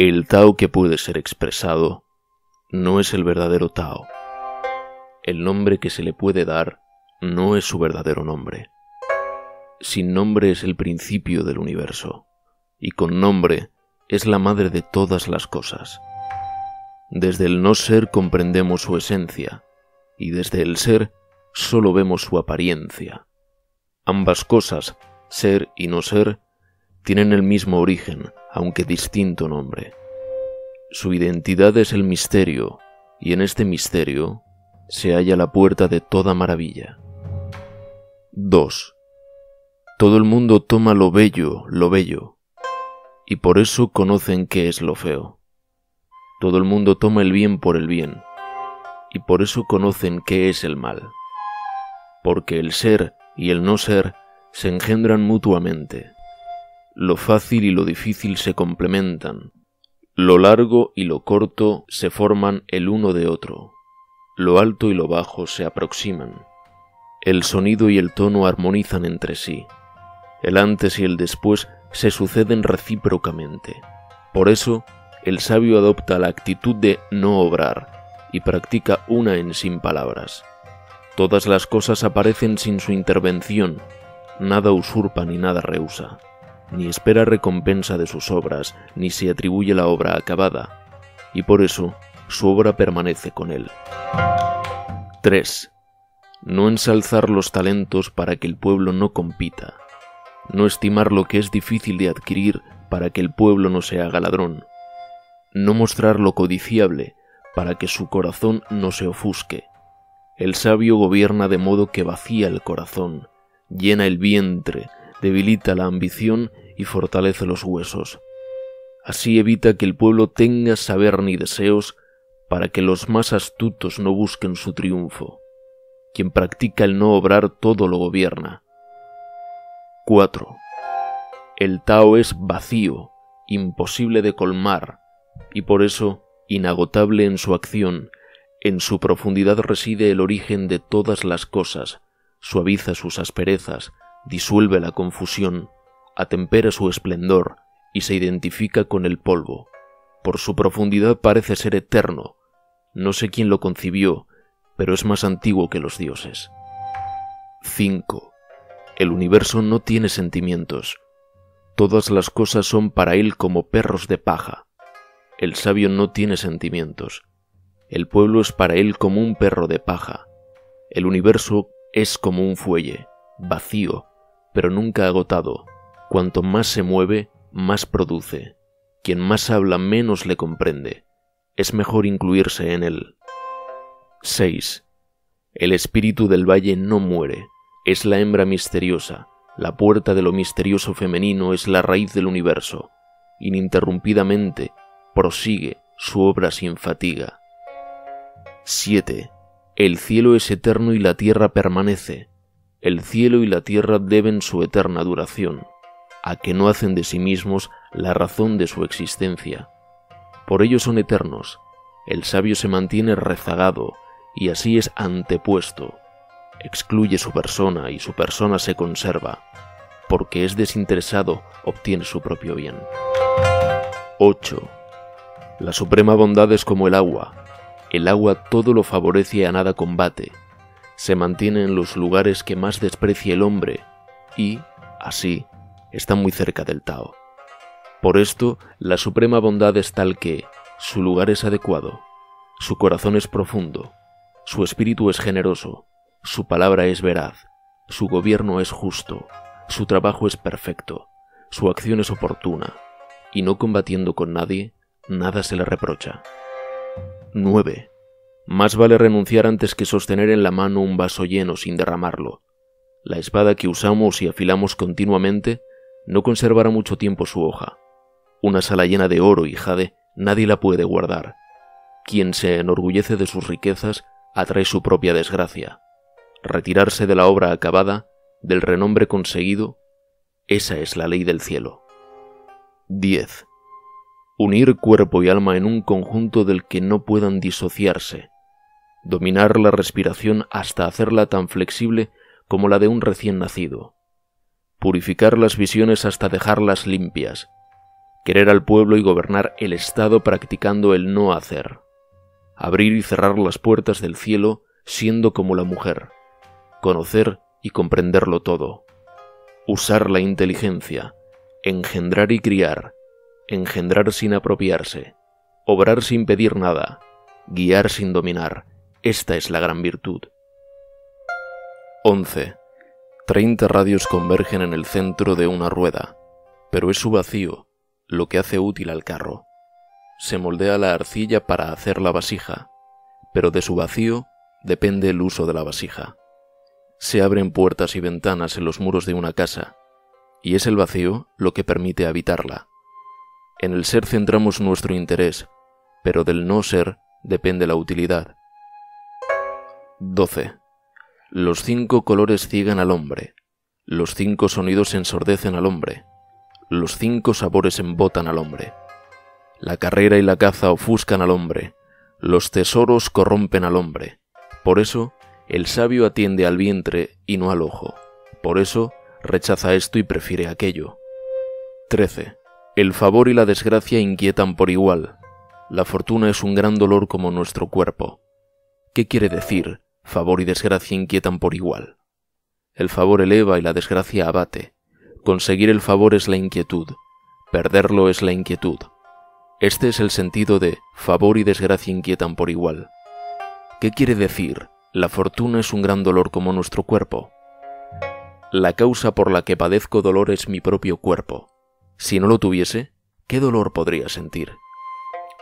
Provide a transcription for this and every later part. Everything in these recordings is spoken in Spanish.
1. El Tao que puede ser expresado no es el verdadero Tao. El nombre que se le puede dar no es su verdadero nombre. Sin nombre es el principio del universo, y con nombre es la madre de todas las cosas. Desde el no ser comprendemos su esencia, y desde el ser solo vemos su apariencia. Ambas cosas, ser y no ser, tienen el mismo origen, aunque distinto nombre. Su identidad es el misterio, y en este misterio se halla la puerta de toda maravilla. 2. Todo el mundo toma lo bello, lo bello, y por eso conocen qué es lo feo. Todo el mundo toma el bien por el bien, y por eso conocen qué es el mal. Porque el ser y el no ser se engendran mutuamente. Lo fácil y lo difícil se complementan. Lo largo y lo corto se forman el uno de otro. Lo alto y lo bajo se aproximan. El sonido y el tono armonizan entre sí. El antes y el después se suceden recíprocamente. Por eso, el sabio adopta la actitud de no obrar y practica una en sin palabras. Todas las cosas aparecen sin su intervención, nada usurpa ni nada rehúsa ni espera recompensa de sus obras, ni se atribuye la obra acabada, y por eso su obra permanece con él. 3. No ensalzar los talentos para que el pueblo no compita, no estimar lo que es difícil de adquirir para que el pueblo no se haga ladrón, no mostrar lo codiciable para que su corazón no se ofusque. El sabio gobierna de modo que vacía el corazón, llena el vientre, debilita la ambición y fortalece los huesos. Así evita que el pueblo tenga saber ni deseos para que los más astutos no busquen su triunfo. Quien practica el no obrar todo lo gobierna. 4. El Tao es vacío, imposible de colmar, y por eso inagotable en su acción, en su profundidad reside el origen de todas las cosas, suaviza sus asperezas, disuelve la confusión, atempera su esplendor y se identifica con el polvo. Por su profundidad parece ser eterno. No sé quién lo concibió, pero es más antiguo que los dioses. 5. El universo no tiene sentimientos. Todas las cosas son para él como perros de paja. El sabio no tiene sentimientos. El pueblo es para él como un perro de paja. El universo es como un fuelle, vacío, pero nunca agotado. Cuanto más se mueve, más produce. Quien más habla menos le comprende. Es mejor incluirse en él. 6. El espíritu del valle no muere, es la hembra misteriosa, la puerta de lo misterioso femenino es la raíz del universo. Ininterrumpidamente prosigue su obra sin fatiga. 7. El cielo es eterno y la tierra permanece, el cielo y la tierra deben su eterna duración, a que no hacen de sí mismos la razón de su existencia. Por ello son eternos, el sabio se mantiene rezagado y así es antepuesto, excluye su persona y su persona se conserva, porque es desinteresado, obtiene su propio bien. 8. La suprema bondad es como el agua, el agua todo lo favorece y a nada combate, se mantiene en los lugares que más desprecia el hombre y, así, está muy cerca del Tao. Por esto, la suprema bondad es tal que su lugar es adecuado, su corazón es profundo, su espíritu es generoso, su palabra es veraz, su gobierno es justo, su trabajo es perfecto, su acción es oportuna, y no combatiendo con nadie, nada se le reprocha. 9. Más vale renunciar antes que sostener en la mano un vaso lleno sin derramarlo. La espada que usamos y afilamos continuamente no conservará mucho tiempo su hoja. Una sala llena de oro y jade nadie la puede guardar. Quien se enorgullece de sus riquezas atrae su propia desgracia. Retirarse de la obra acabada, del renombre conseguido, esa es la ley del cielo. 10. Unir cuerpo y alma en un conjunto del que no puedan disociarse, dominar la respiración hasta hacerla tan flexible como la de un recién nacido, purificar las visiones hasta dejarlas limpias, querer al pueblo y gobernar el Estado practicando el no hacer, abrir y cerrar las puertas del cielo siendo como la mujer, conocer y comprenderlo todo, usar la inteligencia, engendrar y criar, engendrar sin apropiarse, obrar sin pedir nada, guiar sin dominar, esta es la gran virtud. 11. Treinta radios convergen en el centro de una rueda, pero es su vacío lo que hace útil al carro. Se moldea la arcilla para hacer la vasija, pero de su vacío depende el uso de la vasija. Se abren puertas y ventanas en los muros de una casa, y es el vacío lo que permite habitarla. En el ser centramos nuestro interés, pero del no ser depende la utilidad. 12. Los cinco colores ciegan al hombre, los cinco sonidos ensordecen al hombre, los cinco sabores embotan al hombre. La carrera y la caza ofuscan al hombre, los tesoros corrompen al hombre. Por eso, el sabio atiende al vientre y no al ojo. Por eso, rechaza esto y prefiere aquello. 13. El favor y la desgracia inquietan por igual. La fortuna es un gran dolor como nuestro cuerpo. ¿Qué quiere decir? Favor y desgracia inquietan por igual. El favor eleva y la desgracia abate. Conseguir el favor es la inquietud, perderlo es la inquietud. Este es el sentido de favor y desgracia inquietan por igual. ¿Qué quiere decir? La fortuna es un gran dolor como nuestro cuerpo. La causa por la que padezco dolor es mi propio cuerpo. Si no lo tuviese, ¿qué dolor podría sentir?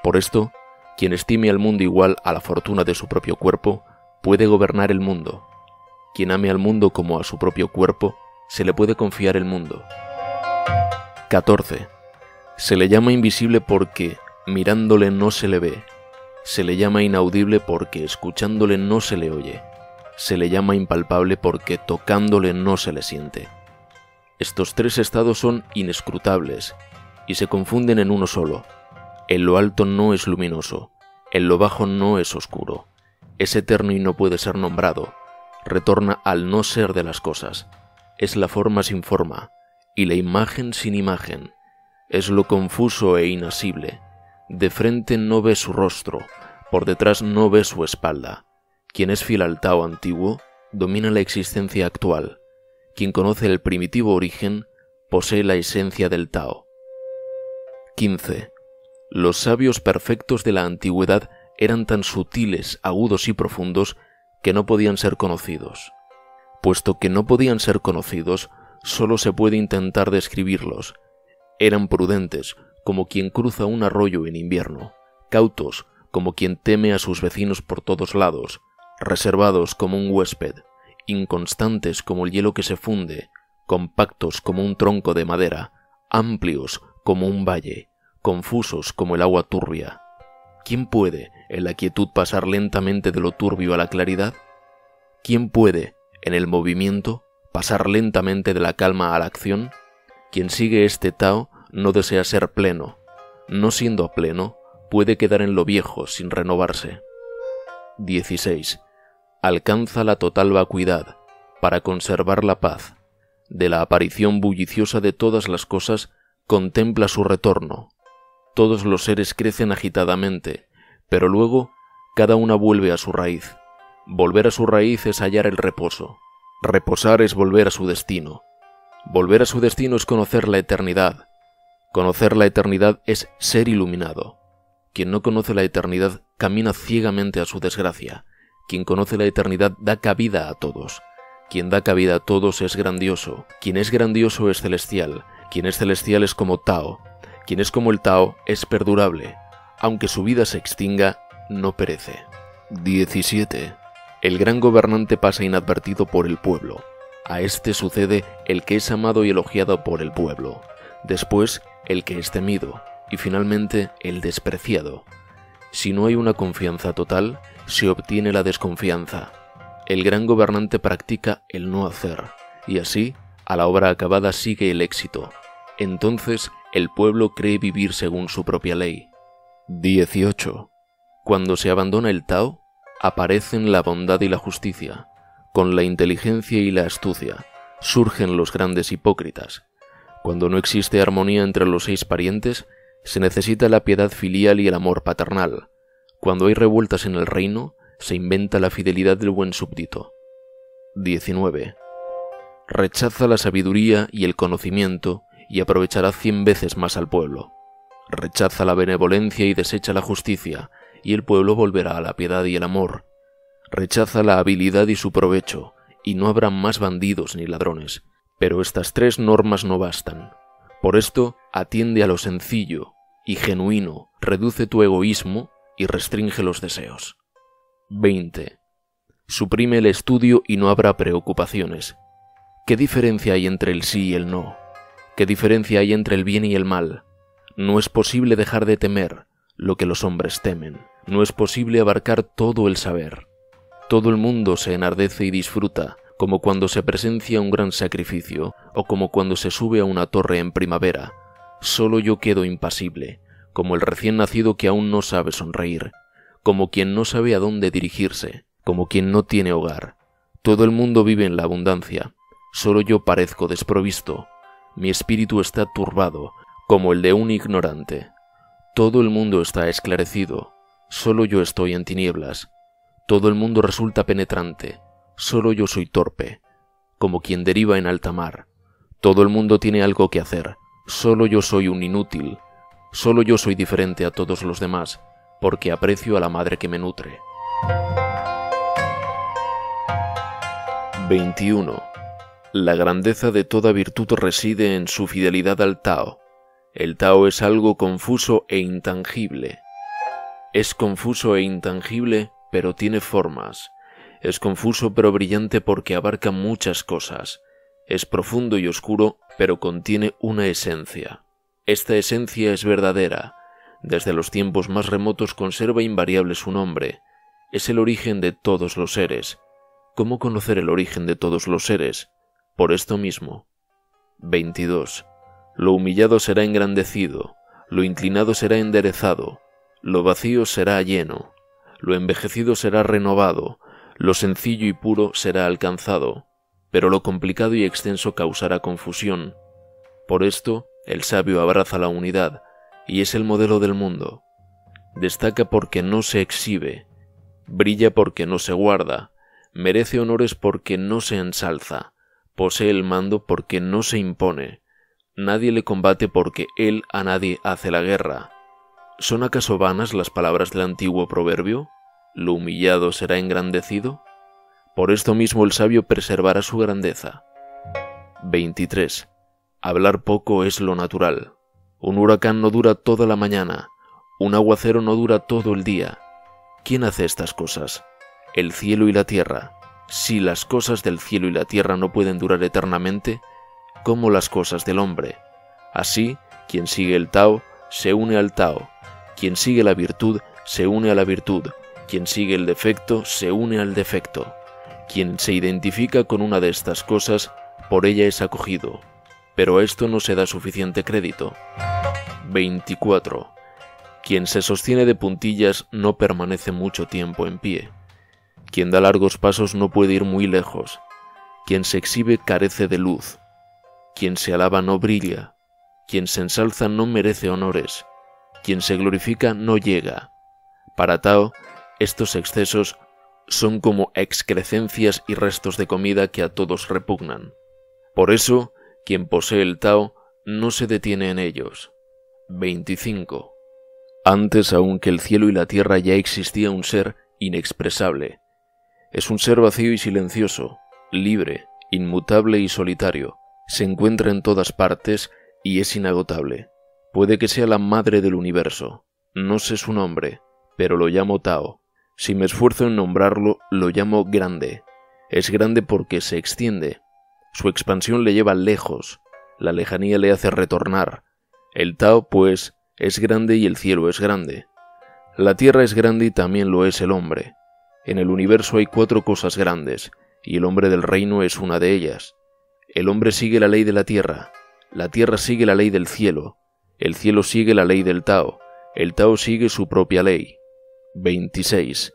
Por esto, quien estime al mundo igual a la fortuna de su propio cuerpo, puede gobernar el mundo. Quien ame al mundo como a su propio cuerpo, se le puede confiar el mundo. 14. Se le llama invisible porque mirándole no se le ve. Se le llama inaudible porque escuchándole no se le oye. Se le llama impalpable porque tocándole no se le siente. Estos tres estados son inescrutables y se confunden en uno solo. En lo alto no es luminoso, en lo bajo no es oscuro, es eterno y no puede ser nombrado, retorna al no ser de las cosas, es la forma sin forma, y la imagen sin imagen, es lo confuso e inasible, de frente no ve su rostro, por detrás no ve su espalda. Quien es fiel al Tao antiguo, domina la existencia actual. Quien conoce el primitivo origen, posee la esencia del Tao. 15. Los sabios perfectos de la antigüedad eran tan sutiles, agudos y profundos que no podían ser conocidos. Puesto que no podían ser conocidos, solo se puede intentar describirlos. Eran prudentes, como quien cruza un arroyo en invierno, cautos, como quien teme a sus vecinos por todos lados, reservados como un huésped, inconstantes como el hielo que se funde, compactos como un tronco de madera, amplios como un valle, confusos como el agua turbia. ¿Quién puede, en la quietud, pasar lentamente de lo turbio a la claridad? ¿Quién puede, en el movimiento, pasar lentamente de la calma a la acción? Quien sigue este Tao no desea ser pleno. No siendo pleno, puede quedar en lo viejo sin renovarse. 16. Alcanza la total vacuidad para conservar la paz. De la aparición bulliciosa de todas las cosas contempla su retorno. Todos los seres crecen agitadamente, pero luego cada una vuelve a su raíz. Volver a su raíz es hallar el reposo. Reposar es volver a su destino. Volver a su destino es conocer la eternidad. Conocer la eternidad es ser iluminado. Quien no conoce la eternidad camina ciegamente a su desgracia. Quien conoce la eternidad da cabida a todos. Quien da cabida a todos es grandioso. Quien es grandioso es celestial. Quien es celestial es como Tao. Quien es como el Tao es perdurable. Aunque su vida se extinga, no perece. 17. El gran gobernante pasa inadvertido por el pueblo. A este sucede el que es amado y elogiado por el pueblo. Después, el que es temido. Y finalmente, el despreciado. Si no hay una confianza total, se obtiene la desconfianza. El gran gobernante practica el no hacer, y así, a la obra acabada sigue el éxito. Entonces, el pueblo cree vivir según su propia ley. 18. Cuando se abandona el Tao, aparecen la bondad y la justicia, con la inteligencia y la astucia, surgen los grandes hipócritas. Cuando no existe armonía entre los seis parientes, se necesita la piedad filial y el amor paternal. Cuando hay revueltas en el reino, se inventa la fidelidad del buen súbdito. 19. Rechaza la sabiduría y el conocimiento y aprovechará cien veces más al pueblo. Rechaza la benevolencia y desecha la justicia, y el pueblo volverá a la piedad y el amor. Rechaza la habilidad y su provecho, y no habrá más bandidos ni ladrones. Pero estas tres normas no bastan. Por esto, atiende a lo sencillo y genuino, reduce tu egoísmo y restringe los deseos. 20. Suprime el estudio y no habrá preocupaciones. ¿Qué diferencia hay entre el sí y el no? ¿Qué diferencia hay entre el bien y el mal? No es posible dejar de temer lo que los hombres temen. No es posible abarcar todo el saber. Todo el mundo se enardece y disfruta, como cuando se presencia un gran sacrificio o como cuando se sube a una torre en primavera. Solo yo quedo impasible, como el recién nacido que aún no sabe sonreír, como quien no sabe a dónde dirigirse, como quien no tiene hogar. Todo el mundo vive en la abundancia, solo yo parezco desprovisto. Mi espíritu está turbado, como el de un ignorante. Todo el mundo está esclarecido, solo yo estoy en tinieblas. Todo el mundo resulta penetrante, solo yo soy torpe, como quien deriva en alta mar. Todo el mundo tiene algo que hacer, solo yo soy un inútil, solo yo soy diferente a todos los demás, porque aprecio a la madre que me nutre. 21. La grandeza de toda virtud reside en su fidelidad al Tao. El Tao es algo confuso e intangible. Es confuso e intangible, pero tiene formas. Es confuso pero brillante porque abarca muchas cosas. Es profundo y oscuro, pero contiene una esencia. Esta esencia es verdadera. Desde los tiempos más remotos conserva invariable su nombre. Es el origen de todos los seres. ¿Cómo conocer el origen de todos los seres? Por esto mismo. 22. Lo humillado será engrandecido, lo inclinado será enderezado, lo vacío será lleno, lo envejecido será renovado, lo sencillo y puro será alcanzado, pero lo complicado y extenso causará confusión. Por esto, el sabio abraza la unidad y es el modelo del mundo. Destaca porque no se exhibe, brilla porque no se guarda, merece honores porque no se ensalza, posee el mando porque no se impone, Nadie le combate porque él a nadie hace la guerra. ¿Son acaso vanas las palabras del antiguo proverbio? ¿Lo humillado será engrandecido? Por esto mismo el sabio preservará su grandeza. 23. Hablar poco es lo natural. Un huracán no dura toda la mañana, un aguacero no dura todo el día. ¿Quién hace estas cosas? El cielo y la tierra. Si las cosas del cielo y la tierra no pueden durar eternamente, como las cosas del hombre. Así, quien sigue el Tao se une al Tao, quien sigue la virtud se une a la virtud, quien sigue el defecto se une al defecto. Quien se identifica con una de estas cosas, por ella es acogido, pero a esto no se da suficiente crédito. 24. Quien se sostiene de puntillas no permanece mucho tiempo en pie. Quien da largos pasos no puede ir muy lejos. Quien se exhibe carece de luz. Quien se alaba no brilla, quien se ensalza no merece honores, quien se glorifica no llega. Para Tao, estos excesos son como excrecencias y restos de comida que a todos repugnan. Por eso, quien posee el Tao no se detiene en ellos. 25. Antes aún que el cielo y la tierra ya existía un ser inexpresable. Es un ser vacío y silencioso, libre, inmutable y solitario, se encuentra en todas partes y es inagotable. Puede que sea la madre del universo. No sé su nombre, pero lo llamo Tao. Si me esfuerzo en nombrarlo, lo llamo grande. Es grande porque se extiende. Su expansión le lleva lejos. La lejanía le hace retornar. El Tao, pues, es grande y el cielo es grande. La tierra es grande y también lo es el hombre. En el universo hay cuatro cosas grandes, y el hombre del reino es una de ellas. El hombre sigue la ley de la tierra, la tierra sigue la ley del cielo, el cielo sigue la ley del Tao, el Tao sigue su propia ley. 26.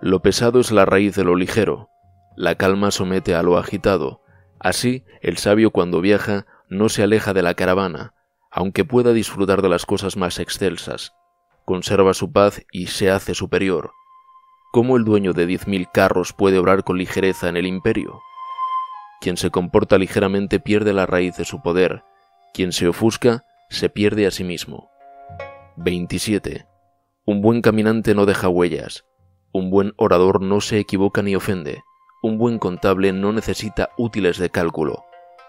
Lo pesado es la raíz de lo ligero, la calma somete a lo agitado, así el sabio cuando viaja no se aleja de la caravana, aunque pueda disfrutar de las cosas más excelsas. Conserva su paz y se hace superior. ¿Cómo el dueño de diez mil carros puede obrar con ligereza en el imperio? Quien se comporta ligeramente pierde la raíz de su poder, quien se ofusca se pierde a sí mismo. 27. Un buen caminante no deja huellas, un buen orador no se equivoca ni ofende, un buen contable no necesita útiles de cálculo,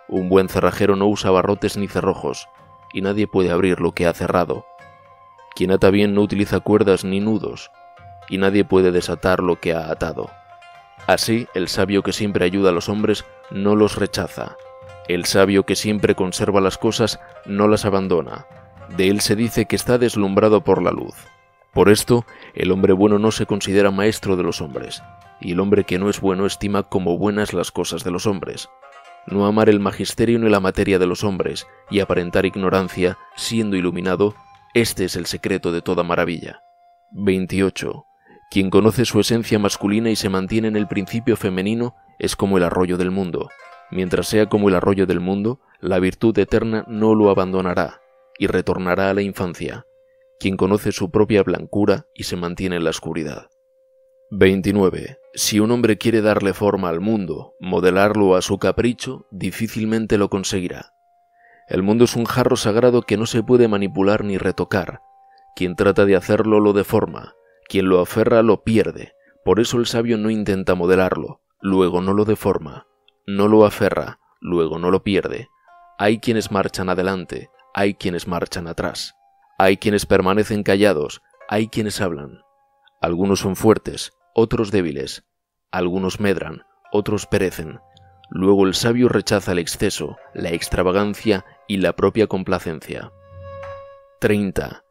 un buen cerrajero no usa barrotes ni cerrojos, y nadie puede abrir lo que ha cerrado. Quien ata bien no utiliza cuerdas ni nudos, y nadie puede desatar lo que ha atado. Así, el sabio que siempre ayuda a los hombres no los rechaza. El sabio que siempre conserva las cosas no las abandona. De él se dice que está deslumbrado por la luz. Por esto, el hombre bueno no se considera maestro de los hombres, y el hombre que no es bueno estima como buenas las cosas de los hombres. No amar el magisterio ni la materia de los hombres, y aparentar ignorancia, siendo iluminado, este es el secreto de toda maravilla. 28. Quien conoce su esencia masculina y se mantiene en el principio femenino es como el arroyo del mundo. Mientras sea como el arroyo del mundo, la virtud eterna no lo abandonará y retornará a la infancia quien conoce su propia blancura y se mantiene en la oscuridad. 29. Si un hombre quiere darle forma al mundo, modelarlo a su capricho, difícilmente lo conseguirá. El mundo es un jarro sagrado que no se puede manipular ni retocar. Quien trata de hacerlo lo deforma, quien lo aferra lo pierde. Por eso el sabio no intenta modelarlo, luego no lo deforma, no lo aferra, luego no lo pierde. Hay quienes marchan adelante, hay quienes marchan atrás. Hay quienes permanecen callados, hay quienes hablan. Algunos son fuertes, otros débiles. Algunos medran, otros perecen. Luego el sabio rechaza el exceso, la extravagancia y la propia complacencia. 30.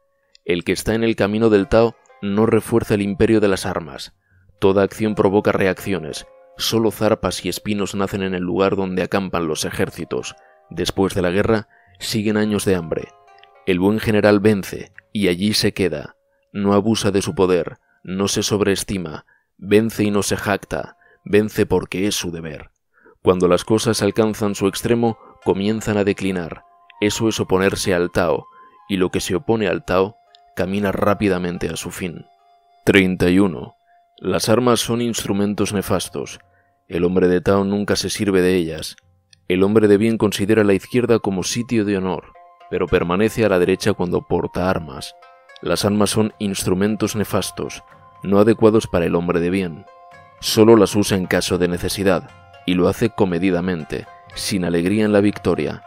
El que está en el camino del Tao no refuerza el imperio de las armas. Toda acción provoca reacciones. Solo zarpas y espinos nacen en el lugar donde acampan los ejércitos. Después de la guerra, siguen años de hambre. El buen general vence, y allí se queda, no abusa de su poder, no se sobreestima, vence y no se jacta, vence porque es su deber. Cuando las cosas alcanzan su extremo, comienzan a declinar. Eso es oponerse al Tao, y lo que se opone al Tao camina rápidamente a su fin. 31. Las armas son instrumentos nefastos. El hombre de Tao nunca se sirve de ellas. El hombre de bien considera la izquierda como sitio de honor pero permanece a la derecha cuando porta armas. Las armas son instrumentos nefastos, no adecuados para el hombre de bien. Solo las usa en caso de necesidad, y lo hace comedidamente, sin alegría en la victoria.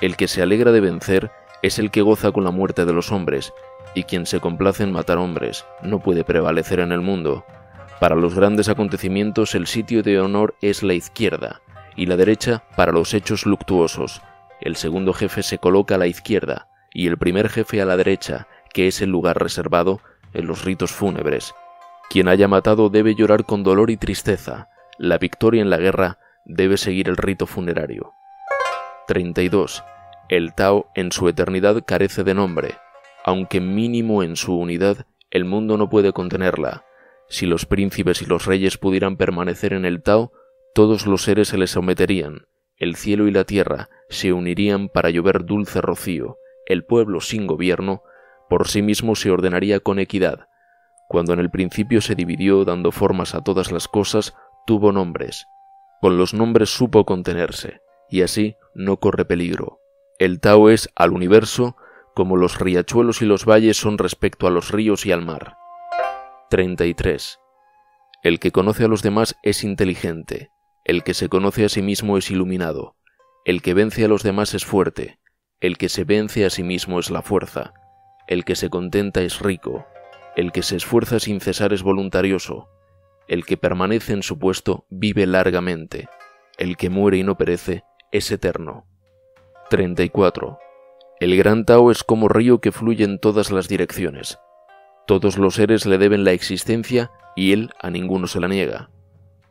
El que se alegra de vencer es el que goza con la muerte de los hombres, y quien se complace en matar hombres no puede prevalecer en el mundo. Para los grandes acontecimientos el sitio de honor es la izquierda, y la derecha para los hechos luctuosos, el segundo jefe se coloca a la izquierda y el primer jefe a la derecha, que es el lugar reservado en los ritos fúnebres. Quien haya matado debe llorar con dolor y tristeza. La victoria en la guerra debe seguir el rito funerario. 32. El Tao en su eternidad carece de nombre. Aunque mínimo en su unidad, el mundo no puede contenerla. Si los príncipes y los reyes pudieran permanecer en el Tao, todos los seres se les someterían el cielo y la tierra se unirían para llover dulce rocío, el pueblo sin gobierno por sí mismo se ordenaría con equidad. Cuando en el principio se dividió dando formas a todas las cosas, tuvo nombres. Con los nombres supo contenerse, y así no corre peligro. El Tao es al universo como los riachuelos y los valles son respecto a los ríos y al mar. 33. El que conoce a los demás es inteligente, el que se conoce a sí mismo es iluminado, el que vence a los demás es fuerte, el que se vence a sí mismo es la fuerza, el que se contenta es rico, el que se esfuerza sin cesar es voluntarioso, el que permanece en su puesto vive largamente, el que muere y no perece es eterno. 34. El gran Tao es como río que fluye en todas las direcciones. Todos los seres le deben la existencia y él a ninguno se la niega.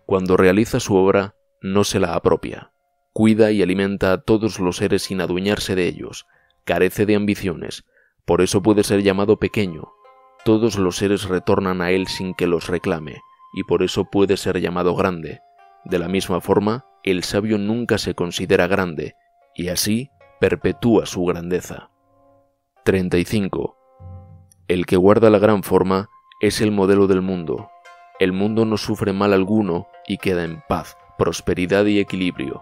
Cuando realiza su obra, no se la apropia. Cuida y alimenta a todos los seres sin adueñarse de ellos. Carece de ambiciones. Por eso puede ser llamado pequeño. Todos los seres retornan a él sin que los reclame, y por eso puede ser llamado grande. De la misma forma, el sabio nunca se considera grande, y así perpetúa su grandeza. 35. El que guarda la gran forma es el modelo del mundo. El mundo no sufre mal alguno y queda en paz, prosperidad y equilibrio.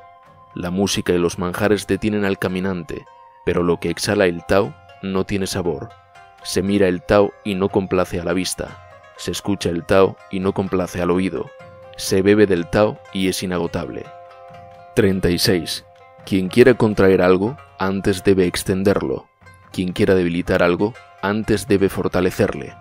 La música y los manjares detienen al caminante, pero lo que exhala el Tao no tiene sabor. Se mira el Tao y no complace a la vista. Se escucha el Tao y no complace al oído. Se bebe del Tao y es inagotable. 36. Quien quiera contraer algo, antes debe extenderlo. Quien quiera debilitar algo, antes debe fortalecerle.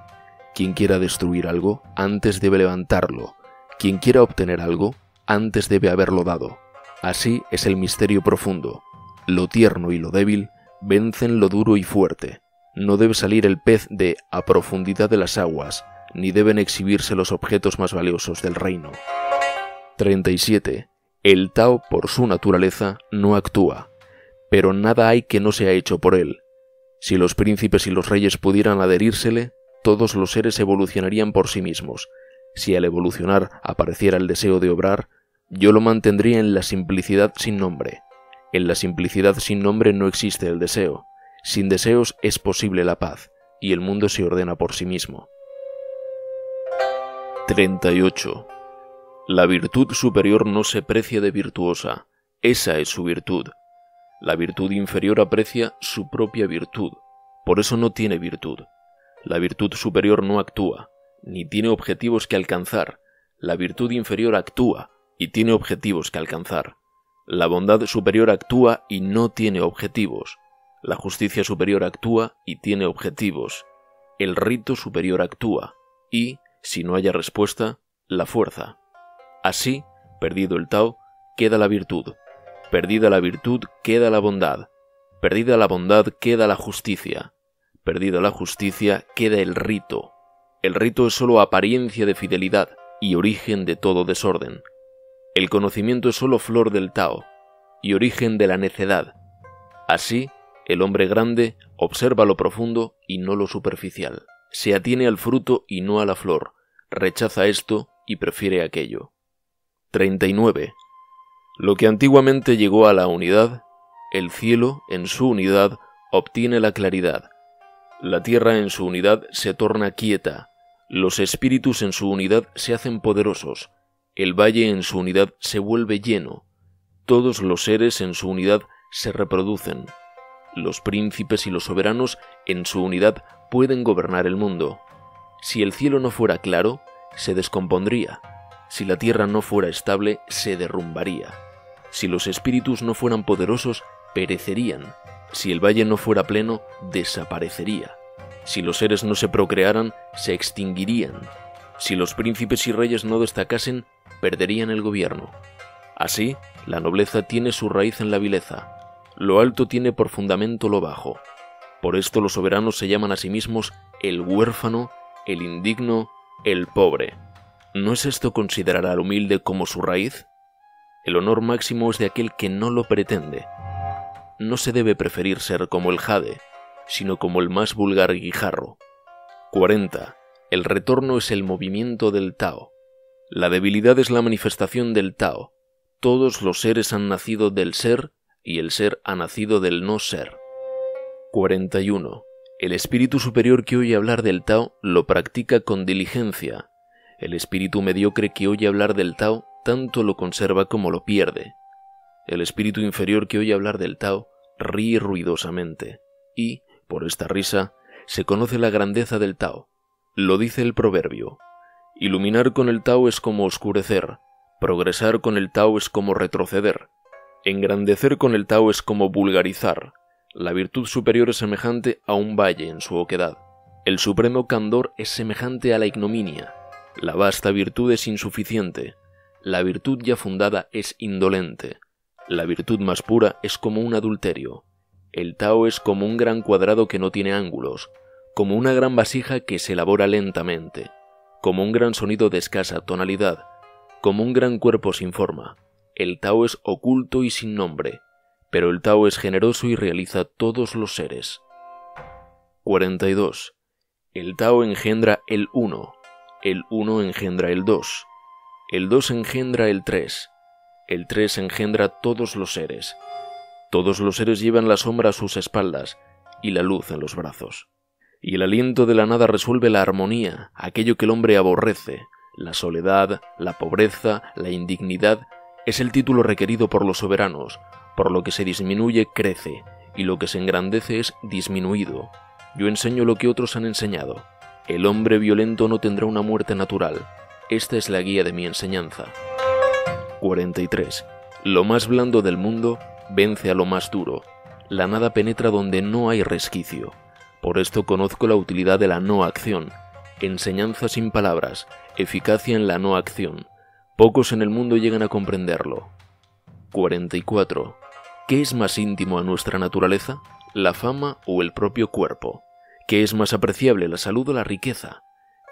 Quien quiera destruir algo, antes debe levantarlo. Quien quiera obtener algo, antes debe haberlo dado. Así es el misterio profundo. Lo tierno y lo débil vencen lo duro y fuerte. No debe salir el pez de a profundidad de las aguas, ni deben exhibirse los objetos más valiosos del reino. 37. El Tao, por su naturaleza, no actúa, pero nada hay que no sea hecho por él, si los príncipes y los reyes pudieran adherírsele, todos los seres evolucionarían por sí mismos. Si al evolucionar apareciera el deseo de obrar, yo lo mantendría en la simplicidad sin nombre. En la simplicidad sin nombre no existe el deseo. Sin deseos es posible la paz, y el mundo se ordena por sí mismo. 38. La virtud superior no se precia de virtuosa, esa es su virtud. La virtud inferior aprecia su propia virtud, por eso no tiene virtud. La virtud superior no actúa, ni tiene objetivos que alcanzar. La virtud inferior actúa y tiene objetivos que alcanzar. La bondad superior actúa y no tiene objetivos. La justicia superior actúa y tiene objetivos. El rito superior actúa y, si no haya respuesta, la fuerza. Así, perdido el Tao, queda la virtud. Perdida la virtud queda la bondad, perdida la bondad queda la justicia, perdida la justicia queda el rito. El rito es sólo apariencia de fidelidad y origen de todo desorden. El conocimiento es sólo flor del Tao y origen de la necedad. Así, el hombre grande observa lo profundo y no lo superficial. Se atiene al fruto y no a la flor. Rechaza esto y prefiere aquello. 39. Lo que antiguamente llegó a la unidad, el cielo, en su unidad, obtiene la claridad. La tierra en su unidad se torna quieta, los espíritus en su unidad se hacen poderosos, el valle en su unidad se vuelve lleno, todos los seres en su unidad se reproducen, los príncipes y los soberanos en su unidad pueden gobernar el mundo. Si el cielo no fuera claro, se descompondría. Si la tierra no fuera estable, se derrumbaría. Si los espíritus no fueran poderosos, perecerían. Si el valle no fuera pleno, desaparecería. Si los seres no se procrearan, se extinguirían. Si los príncipes y reyes no destacasen, perderían el gobierno. Así, la nobleza tiene su raíz en la vileza. Lo alto tiene por fundamento lo bajo. Por esto los soberanos se llaman a sí mismos el huérfano, el indigno, el pobre. ¿No es esto considerar al humilde como su raíz? El honor máximo es de aquel que no lo pretende. No se debe preferir ser como el jade, sino como el más vulgar guijarro. 40. El retorno es el movimiento del Tao. La debilidad es la manifestación del Tao. Todos los seres han nacido del ser y el ser ha nacido del no ser. 41. El espíritu superior que oye hablar del Tao lo practica con diligencia. El espíritu mediocre que oye hablar del Tao tanto lo conserva como lo pierde. El espíritu inferior que oye hablar del Tao ríe ruidosamente, y, por esta risa, se conoce la grandeza del Tao. Lo dice el proverbio. Iluminar con el Tao es como oscurecer, progresar con el Tao es como retroceder, engrandecer con el Tao es como vulgarizar, la virtud superior es semejante a un valle en su oquedad, el supremo candor es semejante a la ignominia, la vasta virtud es insuficiente, la virtud ya fundada es indolente. La virtud más pura es como un adulterio. El Tao es como un gran cuadrado que no tiene ángulos, como una gran vasija que se elabora lentamente, como un gran sonido de escasa tonalidad, como un gran cuerpo sin forma. El Tao es oculto y sin nombre, pero el Tao es generoso y realiza todos los seres. 42. El Tao engendra el Uno, el Uno engendra el Dos, el 2 engendra el 3, el 3 engendra todos los seres. Todos los seres llevan la sombra a sus espaldas y la luz en los brazos. Y el aliento de la nada resuelve la armonía, aquello que el hombre aborrece, la soledad, la pobreza, la indignidad, es el título requerido por los soberanos, por lo que se disminuye crece, y lo que se engrandece es disminuido. Yo enseño lo que otros han enseñado. El hombre violento no tendrá una muerte natural. Esta es la guía de mi enseñanza. 43. Lo más blando del mundo vence a lo más duro. La nada penetra donde no hay resquicio. Por esto conozco la utilidad de la no acción. Enseñanza sin palabras, eficacia en la no acción. Pocos en el mundo llegan a comprenderlo. 44. ¿Qué es más íntimo a nuestra naturaleza? ¿La fama o el propio cuerpo? ¿Qué es más apreciable, la salud o la riqueza?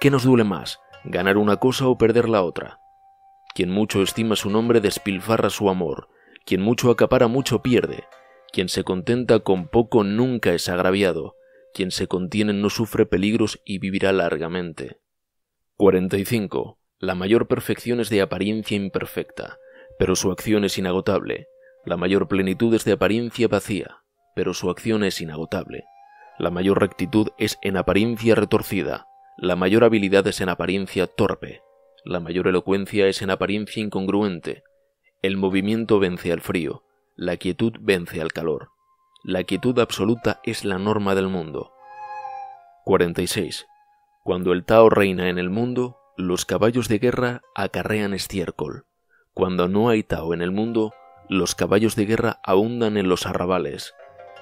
¿Qué nos duele más, ganar una cosa o perder la otra? Quien mucho estima su nombre despilfarra su amor, quien mucho acapara mucho pierde. Quien se contenta con poco nunca es agraviado. Quien se contiene no sufre peligros y vivirá largamente. 45. La mayor perfección es de apariencia imperfecta, pero su acción es inagotable. La mayor plenitud es de apariencia vacía, pero su acción es inagotable. La mayor rectitud es en apariencia retorcida. La mayor habilidad es en apariencia torpe. La mayor elocuencia es en apariencia incongruente. El movimiento vence al frío, la quietud vence al calor. La quietud absoluta es la norma del mundo. 46. Cuando el Tao reina en el mundo, los caballos de guerra acarrean estiércol. Cuando no hay Tao en el mundo, los caballos de guerra ahundan en los arrabales.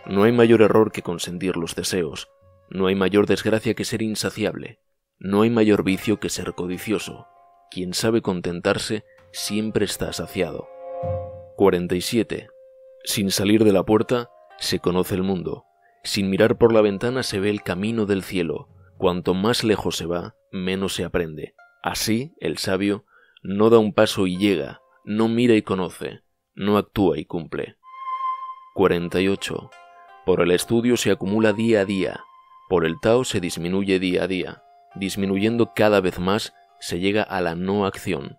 No hay mayor error que consentir los deseos. No hay mayor desgracia que ser insaciable. No hay mayor vicio que ser codicioso. Quien sabe contentarse siempre está saciado. 47. Sin salir de la puerta, se conoce el mundo. Sin mirar por la ventana se ve el camino del cielo. Cuanto más lejos se va, menos se aprende. Así, el sabio no da un paso y llega, no mira y conoce, no actúa y cumple. 48. Por el estudio se acumula día a día, por el Tao se disminuye día a día, disminuyendo cada vez más se llega a la no acción.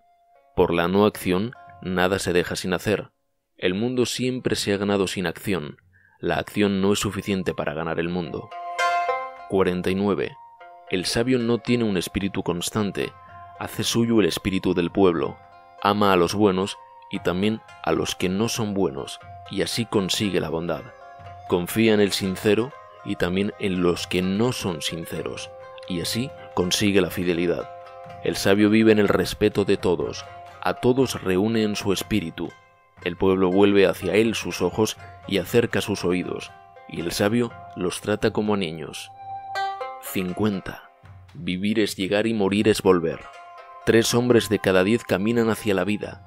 Por la no acción nada se deja sin hacer. El mundo siempre se ha ganado sin acción. La acción no es suficiente para ganar el mundo. 49. El sabio no tiene un espíritu constante, hace suyo el espíritu del pueblo, ama a los buenos y también a los que no son buenos, y así consigue la bondad. Confía en el sincero y también en los que no son sinceros, y así consigue la fidelidad. El sabio vive en el respeto de todos, a todos reúne en su espíritu. El pueblo vuelve hacia él sus ojos y acerca sus oídos, y el sabio los trata como niños. 50. Vivir es llegar y morir es volver. Tres hombres de cada diez caminan hacia la vida.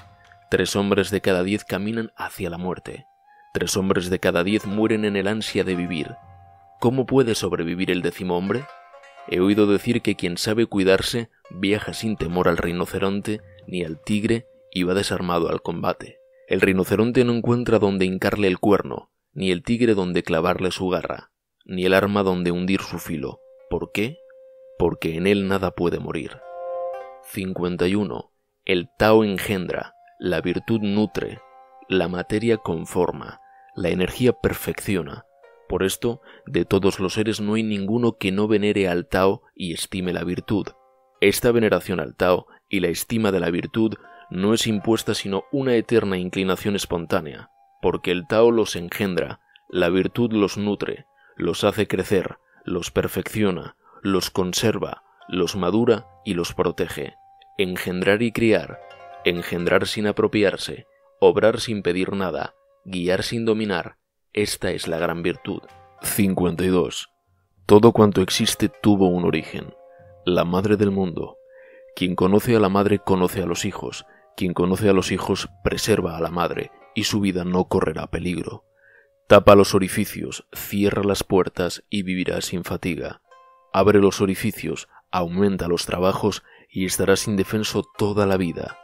Tres hombres de cada diez caminan hacia la muerte. Tres hombres de cada diez mueren en el ansia de vivir. ¿Cómo puede sobrevivir el décimo hombre? He oído decir que quien sabe cuidarse viaja sin temor al rinoceronte ni al tigre y va desarmado al combate. El rinoceronte no encuentra donde hincarle el cuerno, ni el tigre donde clavarle su garra, ni el arma donde hundir su filo. ¿Por qué? Porque en él nada puede morir. 51. El Tao engendra, la virtud nutre, la materia conforma, la energía perfecciona. Por esto, de todos los seres no hay ninguno que no venere al Tao y estime la virtud. Esta veneración al Tao y la estima de la virtud no es impuesta sino una eterna inclinación espontánea, porque el Tao los engendra, la virtud los nutre, los hace crecer, los perfecciona, los conserva, los madura y los protege. Engendrar y criar, engendrar sin apropiarse, obrar sin pedir nada, guiar sin dominar, esta es la gran virtud. 52. Todo cuanto existe tuvo un origen, la madre del mundo, quien conoce a la madre conoce a los hijos, quien conoce a los hijos preserva a la madre, y su vida no correrá peligro. Tapa los orificios, cierra las puertas y vivirá sin fatiga. Abre los orificios, aumenta los trabajos y estarás indefenso toda la vida.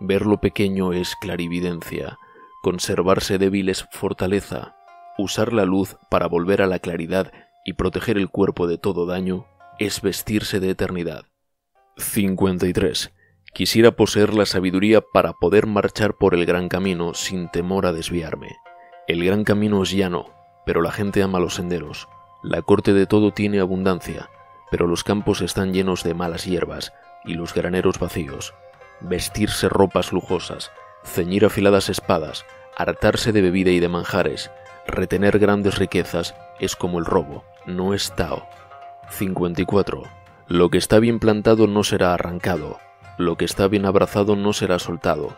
Ver lo pequeño es clarividencia, conservarse débil es fortaleza, usar la luz para volver a la claridad y proteger el cuerpo de todo daño es vestirse de eternidad. 53. Quisiera poseer la sabiduría para poder marchar por el gran camino sin temor a desviarme. El gran camino es llano, pero la gente ama los senderos. La corte de todo tiene abundancia, pero los campos están llenos de malas hierbas y los graneros vacíos. Vestirse ropas lujosas, ceñir afiladas espadas, hartarse de bebida y de manjares, retener grandes riquezas es como el robo, no es Tao. 54. Lo que está bien plantado no será arrancado, lo que está bien abrazado no será soltado.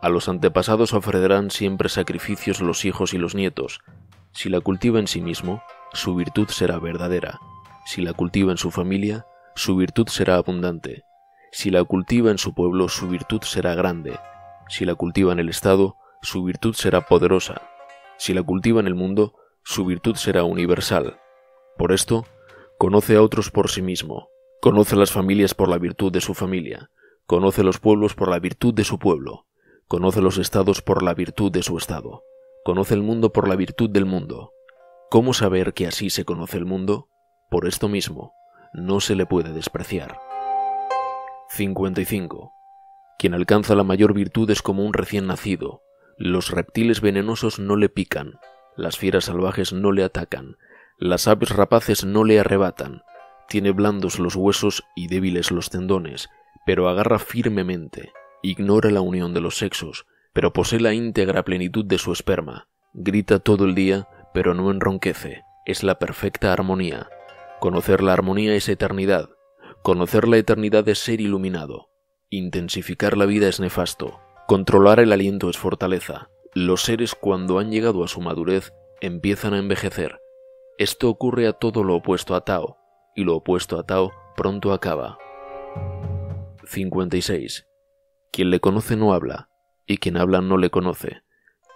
A los antepasados ofrecerán siempre sacrificios los hijos y los nietos. Si la cultiva en sí mismo, su virtud será verdadera. Si la cultiva en su familia, su virtud será abundante. Si la cultiva en su pueblo, su virtud será grande. Si la cultiva en el Estado, su virtud será poderosa. Si la cultiva en el mundo, su virtud será universal. Por esto, conoce a otros por sí mismo, conoce a las familias por la virtud de su familia, conoce los pueblos por la virtud de su pueblo, conoce los estados por la virtud de su estado, conoce el mundo por la virtud del mundo. ¿Cómo saber que así se conoce el mundo? Por esto mismo, no se le puede despreciar. 55. Quien alcanza la mayor virtud es como un recién nacido. Los reptiles venenosos no le pican, las fieras salvajes no le atacan, las aves rapaces no le arrebatan, tiene blandos los huesos y débiles los tendones, pero agarra firmemente, ignora la unión de los sexos, pero posee la íntegra plenitud de su esperma, grita todo el día, pero no enronquece, es la perfecta armonía. Conocer la armonía es eternidad, conocer la eternidad es ser iluminado, intensificar la vida es nefasto, controlar el aliento es fortaleza, los seres cuando han llegado a su madurez empiezan a envejecer. Esto ocurre a todo lo opuesto a Tao, y lo opuesto a Tao pronto acaba. 56. Quien le conoce no habla, y quien habla no le conoce.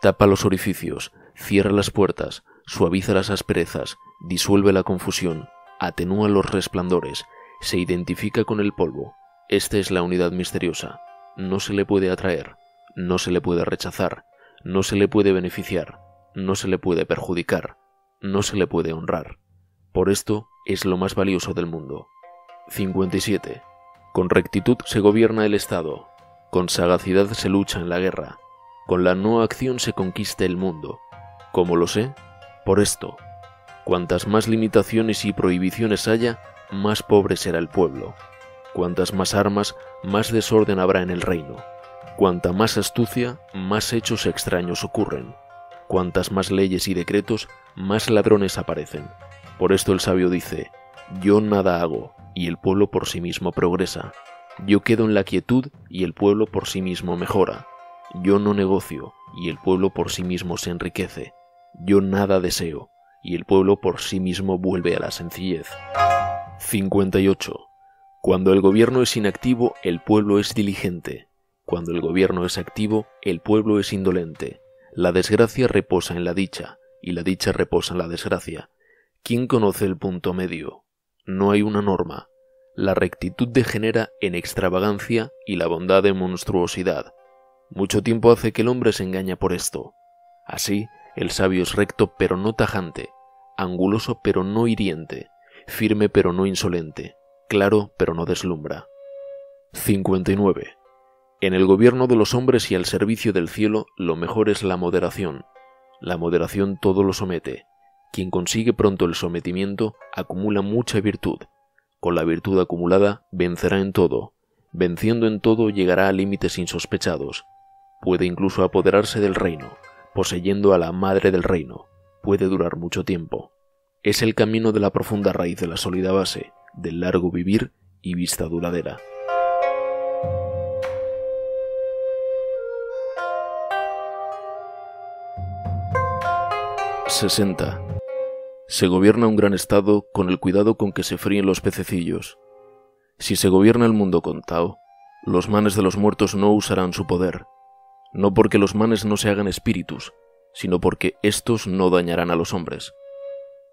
Tapa los orificios, cierra las puertas, suaviza las asperezas, disuelve la confusión, atenúa los resplandores, se identifica con el polvo. Esta es la unidad misteriosa. No se le puede atraer, no se le puede rechazar, no se le puede beneficiar, no se le puede perjudicar, no se le puede honrar. Por esto es lo más valioso del mundo. 57. Con rectitud se gobierna el Estado, con sagacidad se lucha en la guerra, con la no acción se conquista el mundo. ¿Cómo lo sé? Por esto. Cuantas más limitaciones y prohibiciones haya, más pobre será el pueblo. Cuantas más armas, más desorden habrá en el reino. Cuanta más astucia, más hechos extraños ocurren. Cuantas más leyes y decretos, más ladrones aparecen. Por esto el sabio dice, yo nada hago, y el pueblo por sí mismo progresa. Yo quedo en la quietud, y el pueblo por sí mismo mejora. Yo no negocio, y el pueblo por sí mismo se enriquece. Yo nada deseo, y el pueblo por sí mismo vuelve a la sencillez. 58. Cuando el gobierno es inactivo, el pueblo es diligente. Cuando el gobierno es activo, el pueblo es indolente. La desgracia reposa en la dicha, y la dicha reposa en la desgracia. ¿Quién conoce el punto medio? No hay una norma. La rectitud degenera en extravagancia y la bondad en monstruosidad. Mucho tiempo hace que el hombre se engaña por esto. Así, el sabio es recto pero no tajante, anguloso pero no hiriente, firme pero no insolente, claro pero no deslumbra. 59. En el gobierno de los hombres y al servicio del cielo lo mejor es la moderación. La moderación todo lo somete. Quien consigue pronto el sometimiento acumula mucha virtud. Con la virtud acumulada vencerá en todo. Venciendo en todo llegará a límites insospechados. Puede incluso apoderarse del reino, poseyendo a la madre del reino. Puede durar mucho tiempo. Es el camino de la profunda raíz de la sólida base, del largo vivir y vista duradera. 60. Se gobierna un gran estado con el cuidado con que se fríen los pececillos. Si se gobierna el mundo con Tao, los manes de los muertos no usarán su poder, no porque los manes no se hagan espíritus, sino porque éstos no dañarán a los hombres.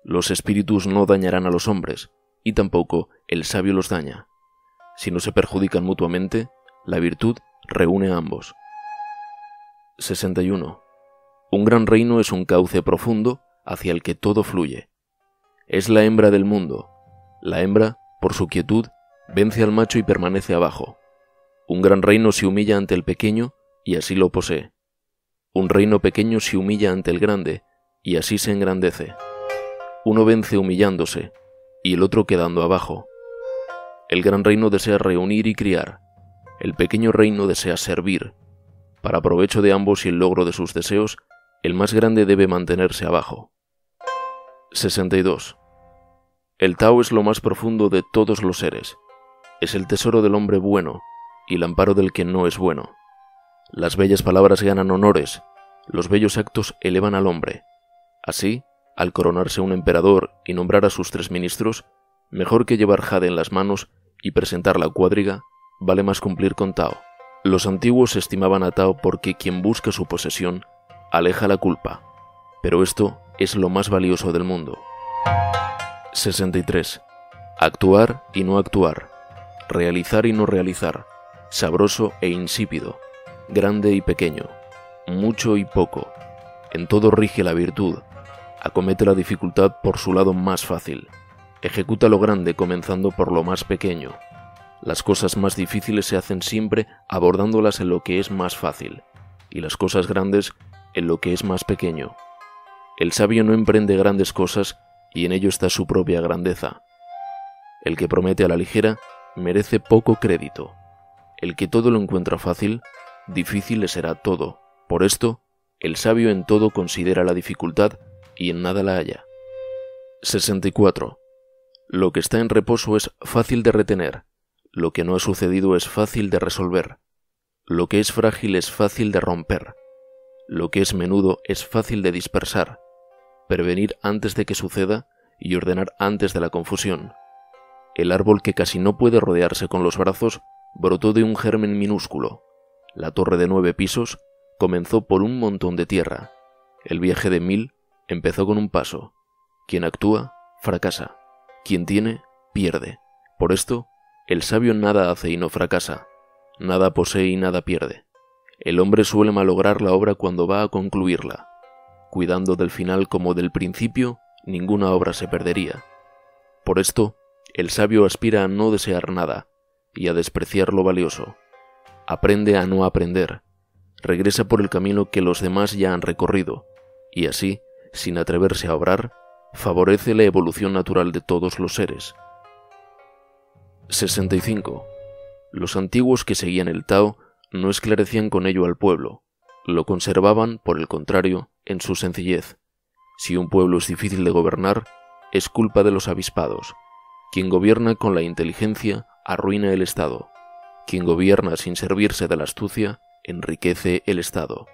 Los espíritus no dañarán a los hombres, y tampoco el sabio los daña. Si no se perjudican mutuamente, la virtud reúne a ambos. 61. Un gran reino es un cauce profundo hacia el que todo fluye. Es la hembra del mundo. La hembra, por su quietud, vence al macho y permanece abajo. Un gran reino se humilla ante el pequeño y así lo posee. Un reino pequeño se humilla ante el grande, y así se engrandece. Uno vence humillándose, y el otro quedando abajo. El gran reino desea reunir y criar, el pequeño reino desea servir. Para provecho de ambos y el logro de sus deseos, el más grande debe mantenerse abajo. 62. El Tao es lo más profundo de todos los seres. Es el tesoro del hombre bueno y el amparo del que no es bueno. Las bellas palabras ganan honores, los bellos actos elevan al hombre. Así, al coronarse un emperador y nombrar a sus tres ministros, mejor que llevar jade en las manos y presentar la cuadriga, vale más cumplir con Tao. Los antiguos estimaban a Tao porque quien busca su posesión aleja la culpa, pero esto es lo más valioso del mundo. 63. Actuar y no actuar, realizar y no realizar, sabroso e insípido, grande y pequeño, mucho y poco. En todo rige la virtud. Acomete la dificultad por su lado más fácil. Ejecuta lo grande comenzando por lo más pequeño. Las cosas más difíciles se hacen siempre abordándolas en lo que es más fácil, y las cosas grandes en lo que es más pequeño. El sabio no emprende grandes cosas y en ello está su propia grandeza. El que promete a la ligera merece poco crédito. El que todo lo encuentra fácil, difícil le será todo. Por esto, el sabio en todo considera la dificultad y en nada la halla. 64. Lo que está en reposo es fácil de retener, lo que no ha sucedido es fácil de resolver, lo que es frágil es fácil de romper, lo que es menudo es fácil de dispersar, prevenir antes de que suceda y ordenar antes de la confusión. El árbol que casi no puede rodearse con los brazos brotó de un germen minúsculo. La torre de nueve pisos comenzó por un montón de tierra. El viaje de mil empezó con un paso. Quien actúa, fracasa. Quien tiene, pierde. Por esto, el sabio nada hace y no fracasa. Nada posee y nada pierde. El hombre suele malograr la obra cuando va a concluirla cuidando del final como del principio, ninguna obra se perdería. Por esto, el sabio aspira a no desear nada y a despreciar lo valioso. Aprende a no aprender, regresa por el camino que los demás ya han recorrido, y así, sin atreverse a obrar, favorece la evolución natural de todos los seres. 65. Los antiguos que seguían el Tao no esclarecían con ello al pueblo, lo conservaban, por el contrario, en su sencillez. Si un pueblo es difícil de gobernar, es culpa de los avispados. Quien gobierna con la inteligencia arruina el Estado. Quien gobierna sin servirse de la astucia enriquece el Estado.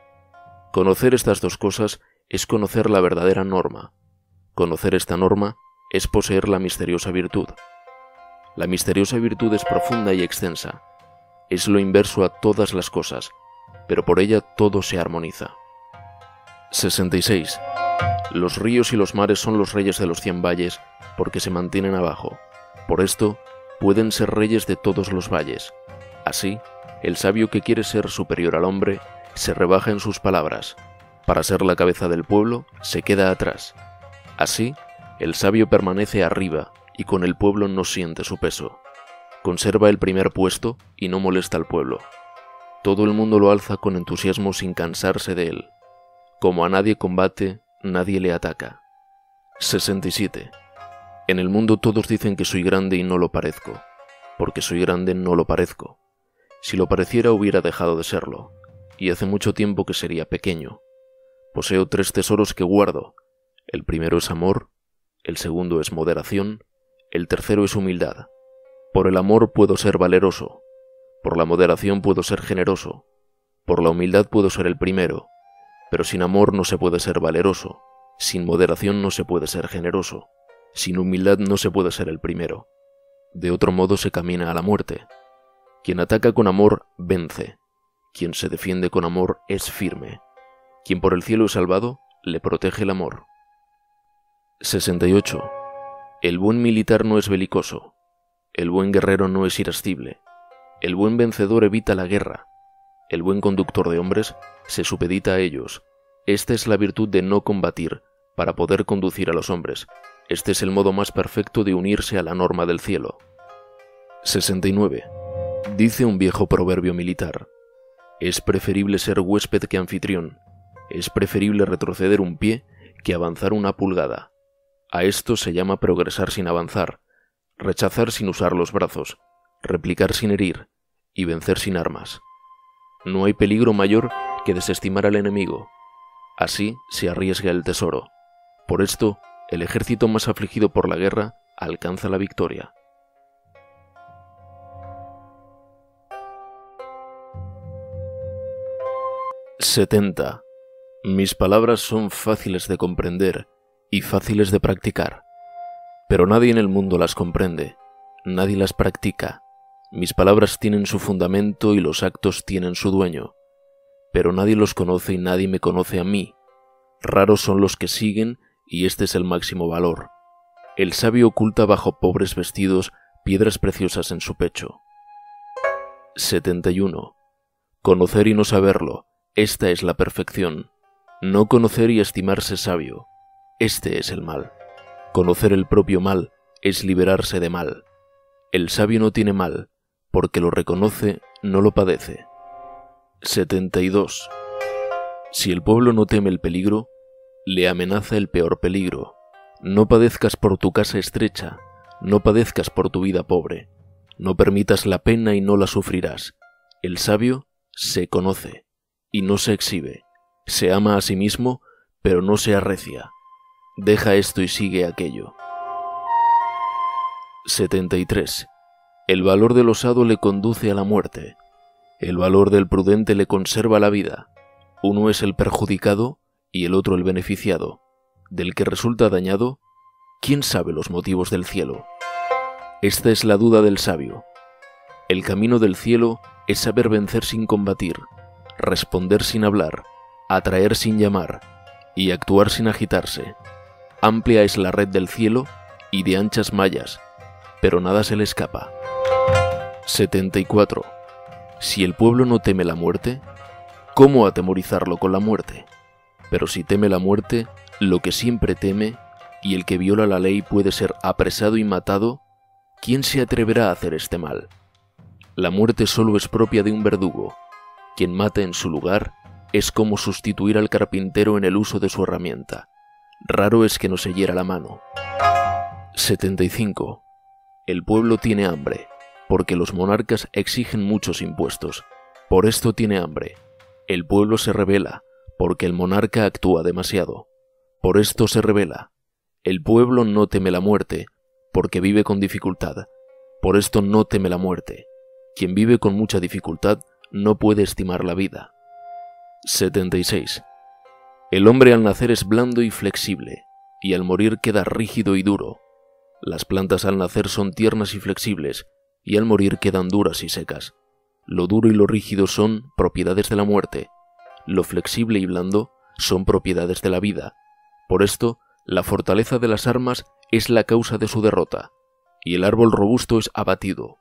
Conocer estas dos cosas es conocer la verdadera norma. Conocer esta norma es poseer la misteriosa virtud. La misteriosa virtud es profunda y extensa. Es lo inverso a todas las cosas, pero por ella todo se armoniza. 66. Los ríos y los mares son los reyes de los cien valles porque se mantienen abajo. Por esto, pueden ser reyes de todos los valles. Así, el sabio que quiere ser superior al hombre se rebaja en sus palabras. Para ser la cabeza del pueblo, se queda atrás. Así, el sabio permanece arriba y con el pueblo no siente su peso. Conserva el primer puesto y no molesta al pueblo. Todo el mundo lo alza con entusiasmo sin cansarse de él. Como a nadie combate, nadie le ataca. 67. En el mundo todos dicen que soy grande y no lo parezco, porque soy grande no lo parezco. Si lo pareciera hubiera dejado de serlo, y hace mucho tiempo que sería pequeño. Poseo tres tesoros que guardo. El primero es amor, el segundo es moderación, el tercero es humildad. Por el amor puedo ser valeroso, por la moderación puedo ser generoso, por la humildad puedo ser el primero, pero sin amor no se puede ser valeroso, sin moderación no se puede ser generoso, sin humildad no se puede ser el primero. De otro modo se camina a la muerte. Quien ataca con amor vence, quien se defiende con amor es firme, quien por el cielo es salvado le protege el amor. 68. El buen militar no es belicoso, el buen guerrero no es irascible, el buen vencedor evita la guerra, el buen conductor de hombres se supedita a ellos. Esta es la virtud de no combatir para poder conducir a los hombres. Este es el modo más perfecto de unirse a la norma del cielo. 69. Dice un viejo proverbio militar. Es preferible ser huésped que anfitrión, Es preferible retroceder un pie que avanzar una pulgada. A esto se llama progresar sin avanzar, rechazar sin usar los brazos, replicar sin herir y vencer sin armas. No hay peligro mayor que desestimar al enemigo. Así se arriesga el tesoro. Por esto, el ejército más afligido por la guerra alcanza la victoria. 70. Mis palabras son fáciles de comprender y fáciles de practicar, pero nadie en el mundo las comprende, nadie las practica. Mis palabras tienen su fundamento y los actos tienen su dueño, pero nadie los conoce y nadie me conoce a mí. Raros son los que siguen y este es el máximo valor. El sabio oculta bajo pobres vestidos piedras preciosas en su pecho. 71. Conocer y no saberlo, esta es la perfección. No conocer y estimarse sabio. Este es el mal. Conocer el propio mal es liberarse de mal. El sabio no tiene mal, porque lo reconoce, no lo padece. 72. Si el pueblo no teme el peligro, le amenaza el peor peligro. No padezcas por tu casa estrecha, no padezcas por tu vida pobre, no permitas la pena y no la sufrirás. El sabio se conoce y no se exhibe. Se ama a sí mismo, pero no se arrecia. Deja esto y sigue aquello. 73. El valor del osado le conduce a la muerte. El valor del prudente le conserva la vida. Uno es el perjudicado y el otro el beneficiado. Del que resulta dañado, ¿quién sabe los motivos del cielo? Esta es la duda del sabio. El camino del cielo es saber vencer sin combatir, responder sin hablar, atraer sin llamar y actuar sin agitarse. Amplia es la red del cielo y de anchas mallas, pero nada se le escapa. 74. Si el pueblo no teme la muerte, ¿cómo atemorizarlo con la muerte? Pero si teme la muerte, lo que siempre teme, y el que viola la ley puede ser apresado y matado, ¿quién se atreverá a hacer este mal? La muerte solo es propia de un verdugo, quien mata en su lugar es como sustituir al carpintero en el uso de su herramienta. Raro es que no se hiera la mano. 75. El pueblo tiene hambre, porque los monarcas exigen muchos impuestos. Por esto tiene hambre. El pueblo se revela, porque el monarca actúa demasiado. Por esto se revela. El pueblo no teme la muerte, porque vive con dificultad. Por esto no teme la muerte. Quien vive con mucha dificultad no puede estimar la vida. 76. El hombre al nacer es blando y flexible, y al morir queda rígido y duro. Las plantas al nacer son tiernas y flexibles, y al morir quedan duras y secas. Lo duro y lo rígido son propiedades de la muerte. Lo flexible y blando son propiedades de la vida. Por esto, la fortaleza de las armas es la causa de su derrota, y el árbol robusto es abatido.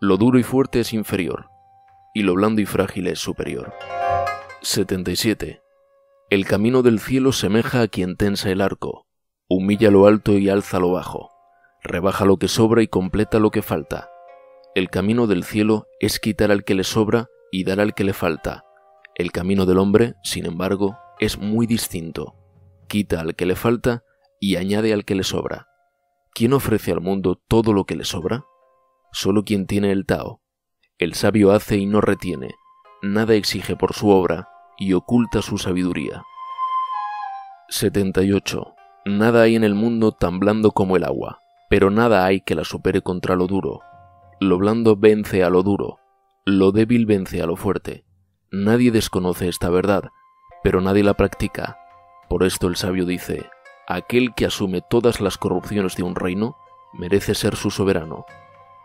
Lo duro y fuerte es inferior, y lo blando y frágil es superior. 77. El camino del cielo semeja a quien tensa el arco, humilla lo alto y alza lo bajo, rebaja lo que sobra y completa lo que falta. El camino del cielo es quitar al que le sobra y dar al que le falta. El camino del hombre, sin embargo, es muy distinto. Quita al que le falta y añade al que le sobra. ¿Quién ofrece al mundo todo lo que le sobra? Solo quien tiene el Tao, el sabio hace y no retiene, nada exige por su obra y oculta su sabiduría. 78. Nada hay en el mundo tan blando como el agua, pero nada hay que la supere contra lo duro. Lo blando vence a lo duro, lo débil vence a lo fuerte. Nadie desconoce esta verdad, pero nadie la practica. Por esto el sabio dice, aquel que asume todas las corrupciones de un reino merece ser su soberano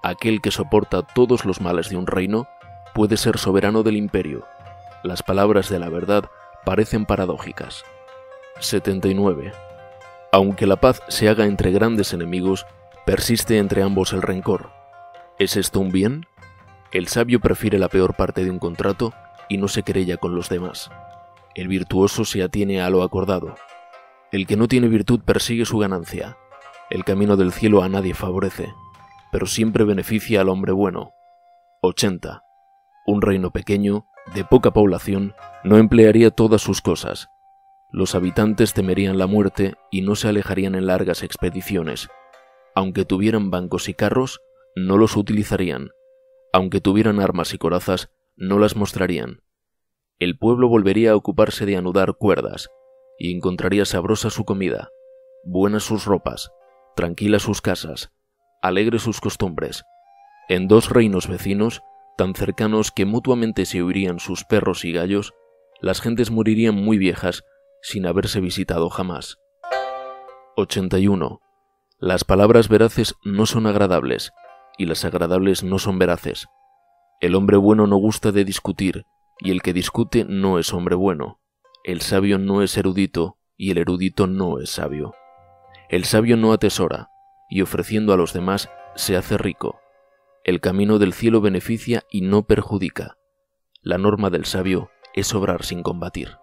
aquel que soporta todos los males de un reino puede ser soberano del imperio. Las palabras de la verdad parecen paradójicas. 79. Aunque la paz se haga entre grandes enemigos, persiste entre ambos el rencor. ¿Es esto un bien? El sabio prefiere la peor parte de un contrato y no se querella con los demás. El virtuoso se atiene a lo acordado. El que no tiene virtud persigue su ganancia. El camino del cielo a nadie favorece pero siempre beneficia al hombre bueno. 80. Un reino pequeño, de poca población, no emplearía todas sus cosas, Los habitantes temerían la muerte y no se alejarían en largas expediciones. Aunque tuvieran bancos y carros, no los utilizarían. Aunque tuvieran armas y corazas, no las mostrarían. El pueblo volvería a ocuparse de anudar cuerdas, y encontraría sabrosa su comida, buenas sus ropas, tranquilas sus casas, alegres sus costumbres. En dos reinos vecinos, tan cercanos que mutuamente se oirían sus perros y gallos, las gentes morirían muy viejas sin haberse visitado jamás. 81. Las palabras veraces no son agradables, y las agradables no son veraces. El hombre bueno no gusta de discutir, y el que discute no es hombre bueno. El sabio no es erudito, y el erudito no es sabio. El sabio no atesora, y ofreciendo a los demás se hace rico. El camino del cielo beneficia y no perjudica. La norma del sabio es obrar sin combatir.